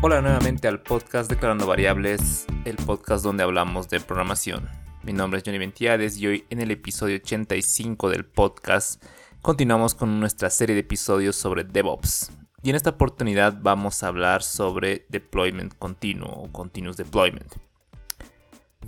Hola nuevamente al podcast Declarando Variables, el podcast donde hablamos de programación. Mi nombre es Johnny Ventiades y hoy en el episodio 85 del podcast continuamos con nuestra serie de episodios sobre DevOps. Y en esta oportunidad vamos a hablar sobre deployment continuo o continuous deployment.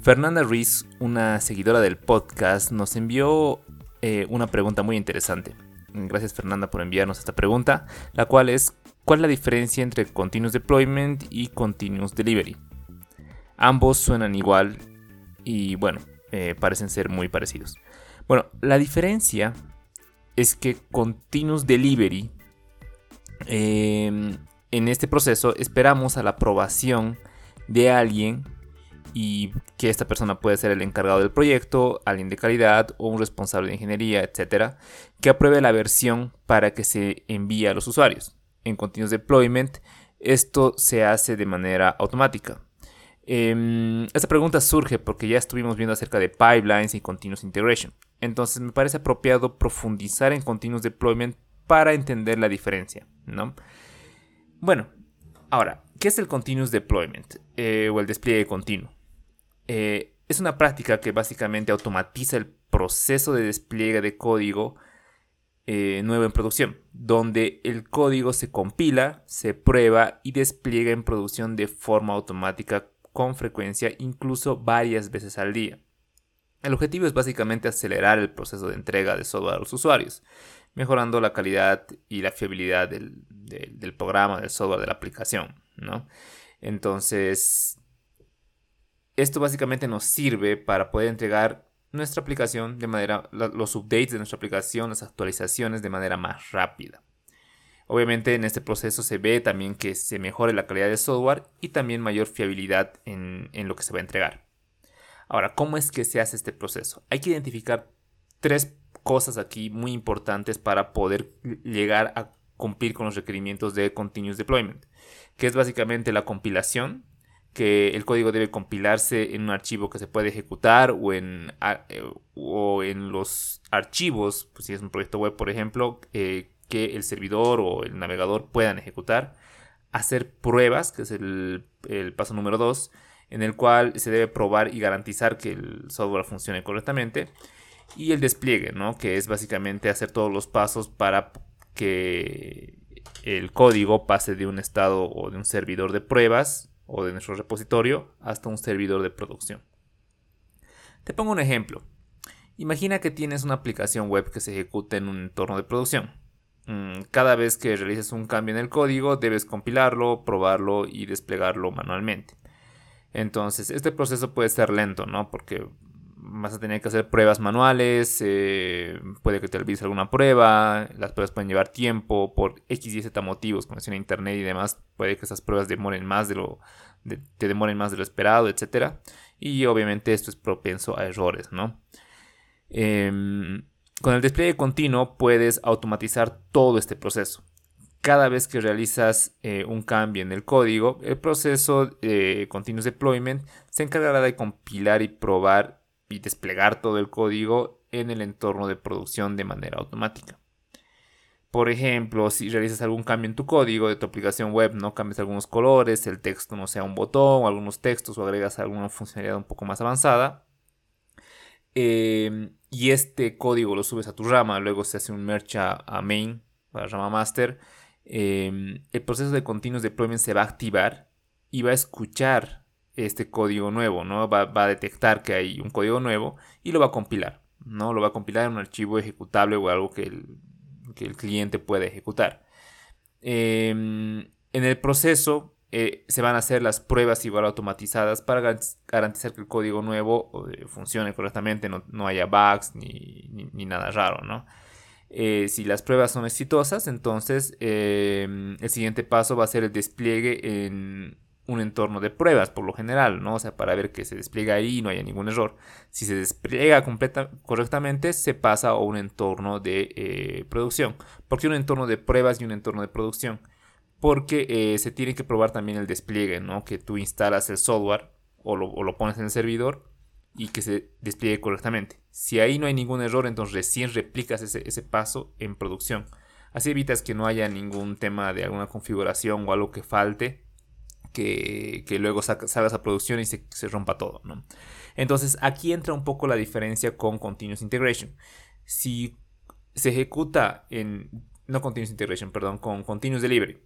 Fernanda Ruiz, una seguidora del podcast, nos envió eh, una pregunta muy interesante. Gracias Fernanda por enviarnos esta pregunta, la cual es ¿cuál es la diferencia entre Continuous Deployment y Continuous Delivery? Ambos suenan igual y bueno, eh, parecen ser muy parecidos. Bueno, la diferencia es que Continuous Delivery, em, en este proceso esperamos a la aprobación de alguien y que esta persona puede ser el encargado del proyecto, alguien de calidad o un responsable de ingeniería, etcétera, que apruebe la versión para que se envíe a los usuarios. En Continuous Deployment, esto se hace de manera automática. Em, esta pregunta surge porque ya estuvimos viendo acerca de pipelines y continuous integration. Entonces me parece apropiado profundizar en continuous deployment para entender la diferencia, ¿no? Bueno, ahora, ¿qué es el continuous deployment eh, o el despliegue continuo? Eh, es una práctica que básicamente automatiza el proceso de despliegue de código eh, nuevo en producción, donde el código se compila, se prueba y despliega en producción de forma automática con frecuencia, incluso varias veces al día. El objetivo es básicamente acelerar el proceso de entrega de software a los usuarios, mejorando la calidad y la fiabilidad del, programa, del software, de la aplicación. ¿no? Entonces, esto básicamente nos sirve para poder entregar nuestra aplicación de manera, los updates de nuestra aplicación, las actualizaciones de manera más rápida. Obviamente en este proceso se ve también que se mejore la calidad del software y también mayor fiabilidad en, en lo que se va a entregar. Ahora, ¿cómo es que se hace este proceso? Hay que identificar tres cosas aquí muy importantes para poder llegar a cumplir con los requerimientos de Continuous Deployment, que es básicamente la compilación, que el código debe compilarse en un archivo que se puede ejecutar o en, eh, o en los archivos, pues si es un proyecto web, por ejemplo, eh, que el servidor o el navegador puedan ejecutar. Hacer pruebas, que es el, paso número 2, en el cual se debe probar y garantizar que el software funcione correctamente. Y el despliegue, ¿no? que es básicamente hacer todos los pasos para que el código pase de un estado o de un servidor de pruebas o de nuestro repositorio hasta un servidor de producción. Te pongo un ejemplo. Imagina que tienes una aplicación web que se ejecuta en un entorno de producción. Mm, cada vez que realices un cambio en el código debes compilarlo, probarlo y desplegarlo manualmente. Entonces, este proceso puede ser lento, ¿no? Porque vas a tener que hacer pruebas manuales, eh, puede que te olvides alguna prueba, las pruebas pueden llevar tiempo por X y Z motivos, conexión a internet y demás, puede que esas pruebas demoren más de lo, te demoren más de lo esperado, etc. Y obviamente esto es propenso a errores, ¿no? Em, con el despliegue continuo puedes automatizar todo este proceso. Cada vez que realizas eh, un cambio en el código, el proceso de Continuous Deployment se encargará de compilar y probar y desplegar todo el código en el entorno de producción de manera automática. Por ejemplo, si realizas algún cambio en tu código de tu aplicación web, no cambias algunos colores, el texto no sea un botón algunos textos o agregas alguna funcionalidad un poco más avanzada, em, y este código lo subes a tu rama, luego se hace un merge a, main, a rama master, em, el proceso de continuous deployment se va a activar y va a escuchar este código nuevo, ¿no? Va, a detectar que hay un código nuevo y lo va a compilar, ¿no? Lo va a compilar en un archivo ejecutable o algo que el, cliente pueda ejecutar. Em, en el proceso eh, se van a hacer las pruebas igual automatizadas para garantizar que el código nuevo eh, funcione correctamente, no, haya bugs ni, nada raro, ¿no? Eh, si las pruebas son exitosas, entonces em, el siguiente paso va a ser el despliegue en un entorno de pruebas por lo general, ¿no? O sea, para ver que se despliega ahí y no haya ningún error. Si se despliega completa, correctamente, se pasa a un entorno de eh, producción. ¿Por qué un entorno de pruebas y un entorno de producción? Porque eh, se tiene que probar también el despliegue, ¿no? Que tú instalas el software o lo, pones en el servidor y que se despliegue correctamente. Si ahí no hay ningún error, entonces recién replicas ese, ese paso en producción. Así evitas que no haya ningún tema de alguna configuración o algo que falte que, luego salgas a producción y se, rompa todo. Entonces aquí entra un poco la diferencia con Continuous Integration. Si se ejecuta en, no Continuous Integration, perdón, con Continuous Delivery.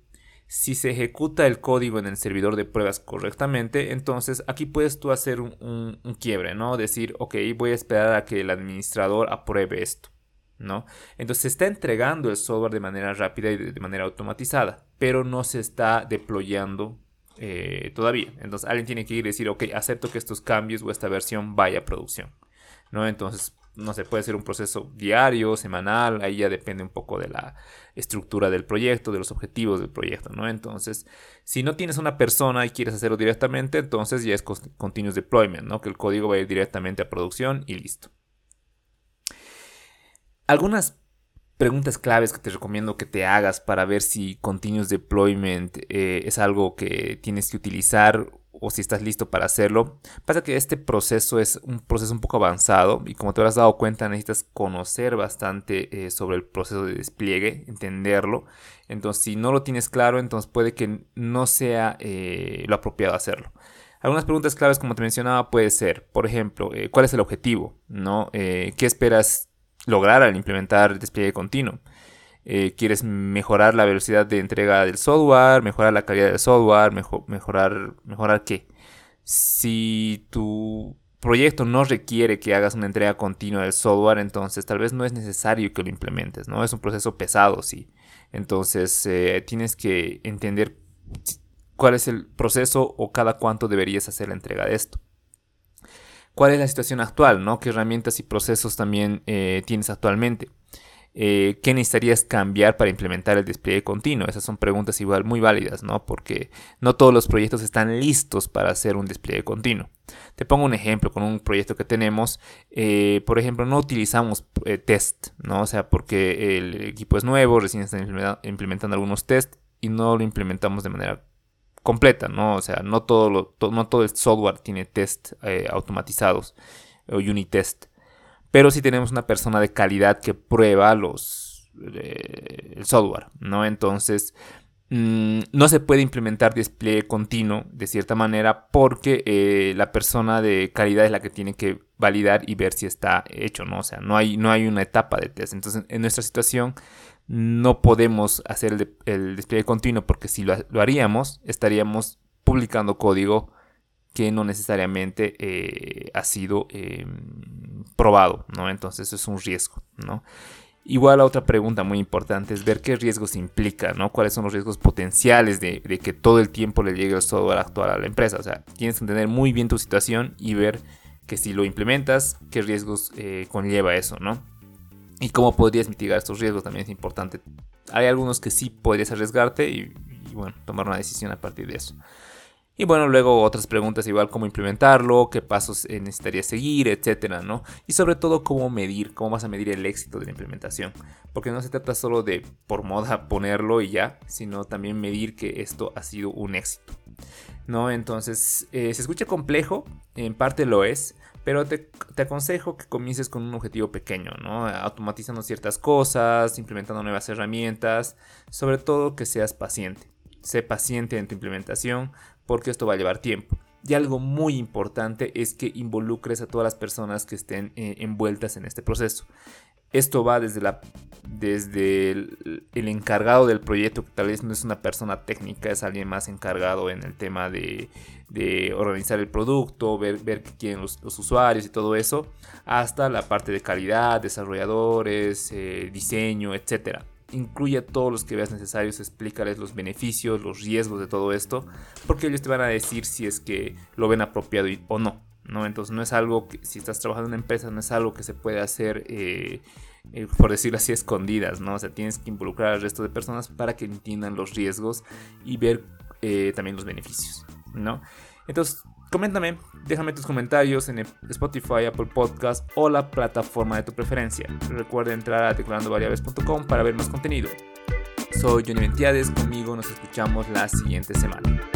Si se ejecuta el código en el servidor de pruebas correctamente, entonces aquí puedes tú hacer un, quiebre, ¿no? Decir, ok, voy a esperar a que el administrador apruebe esto, ¿no? Entonces se está entregando el software de manera rápida y de manera automatizada, pero no se está deployando eh, todavía. Entonces alguien tiene que ir y decir, ok, acepto que estos cambios o esta versión vaya a producción. ¿no? Entonces, no sé, puede ser un proceso diario, semanal, ahí ya depende un poco de la estructura del proyecto, de los objetivos del proyecto, ¿no? Entonces, si no tienes una persona y quieres hacerlo directamente, entonces ya es continuous deployment, ¿no? Que el código va a ir directamente a producción y listo. Algunas preguntas claves que te recomiendo que te hagas para ver si Continuous Deployment eh, es algo que tienes que utilizar o si estás listo para hacerlo. Pasa que este proceso es un proceso un poco avanzado y como te habrás dado cuenta necesitas conocer bastante eh, sobre el proceso de despliegue, entenderlo. Entonces si no lo tienes claro, entonces puede que no sea eh, lo apropiado hacerlo. Algunas preguntas claves, como te mencionaba, puede ser, por ejemplo, ¿cuál es el objetivo? ¿No? ¿Qué esperas lograr al implementar despliegue continuo. Eh, quieres mejorar la velocidad de entrega del software, mejorar la calidad del software, mejorar, mejorar qué. Si tu proyecto no requiere que hagas una entrega continua del software, entonces tal vez no es necesario que lo implementes, ¿no? Es un proceso pesado, sí. Entonces eh, tienes que entender cuál es el proceso o cada cuánto deberías hacer la entrega de esto cuál es la situación actual, ¿no? ¿Qué herramientas y procesos también eh, tienes actualmente? Eh, ¿Qué necesitarías cambiar para implementar el despliegue continuo? Esas son preguntas igual muy válidas, ¿no? Porque no todos los proyectos están listos para hacer un despliegue continuo. Te pongo un ejemplo con un proyecto que tenemos. Eh, por ejemplo, no utilizamos test, ¿no? O sea, porque el equipo es nuevo, recién están implementando algunos test y no lo implementamos de manera completa, ¿no? O sea, no todo, lo, no todo el software tiene test eh, automatizados o unit test. Pero sí tenemos una persona de calidad que prueba los, eh, el software, ¿no? Entonces, mm, no se puede implementar despliegue continuo de cierta manera porque eh, la persona de calidad es la que tiene que validar y ver si está hecho, ¿no? O sea, no hay, no hay una etapa de test. Entonces, en nuestra situación no podemos hacer el, despliegue continuo porque si lo, haríamos estaríamos publicando código que no necesariamente eh, ha sido em, probado, ¿no? Entonces eso es un riesgo, ¿no? Igual la otra pregunta muy importante es ver qué riesgos implica, ¿no? Cuáles son los riesgos potenciales de, que todo el tiempo le llegue el software actual a la empresa. O sea, tienes que entender muy bien tu situación y ver que si lo implementas, qué riesgos eh, conlleva eso, ¿no? y cómo podrías mitigar estos riesgos también es importante. Hay algunos que sí podrías arriesgarte y, bueno, tomar una decisión a partir de eso. Y bueno, luego otras preguntas igual cómo implementarlo, qué pasos eh, necesitarías seguir, etcétera, ¿no? Y sobre todo cómo medir, cómo vas a medir el éxito de la implementación. Porque no se trata solo de por moda ponerlo y ya, sino también medir que esto ha sido un éxito. ¿No? Entonces, eh, se escucha complejo, en parte lo es, pero te, aconsejo que comiences con un objetivo pequeño, ¿no? Automatizando ciertas cosas, implementando nuevas herramientas, sobre todo que seas paciente. Sé paciente en tu implementación porque esto va a llevar tiempo. Y algo muy importante es que involucres a todas las personas que estén eh, envueltas en este proceso. Esto va desde, la, desde el, encargado del proyecto, que tal vez no es una persona técnica, es alguien más encargado en el tema de, organizar el producto, ver, ver qué quieren los, usuarios y todo eso, hasta la parte de calidad, desarrolladores, eh, diseño, etc. Incluye a todos los que veas necesarios, explícales los beneficios, los riesgos de todo esto, porque ellos te van a decir si es que lo ven apropiado o no. ¿no? Entonces no es algo que, si estás trabajando en una empresa, no es algo que se puede hacer, eh, eh, por decirlo así, escondidas, ¿no? O sea, tienes que involucrar al resto de personas para que entiendan los riesgos y ver eh, también los beneficios, ¿no? Entonces, coméntame, déjame tus comentarios en Spotify, Apple Podcast o la plataforma de tu preferencia. Recuerda entrar a declarandoVariables.com para ver más contenido. Soy Johnny Ventiades, conmigo nos escuchamos la siguiente semana.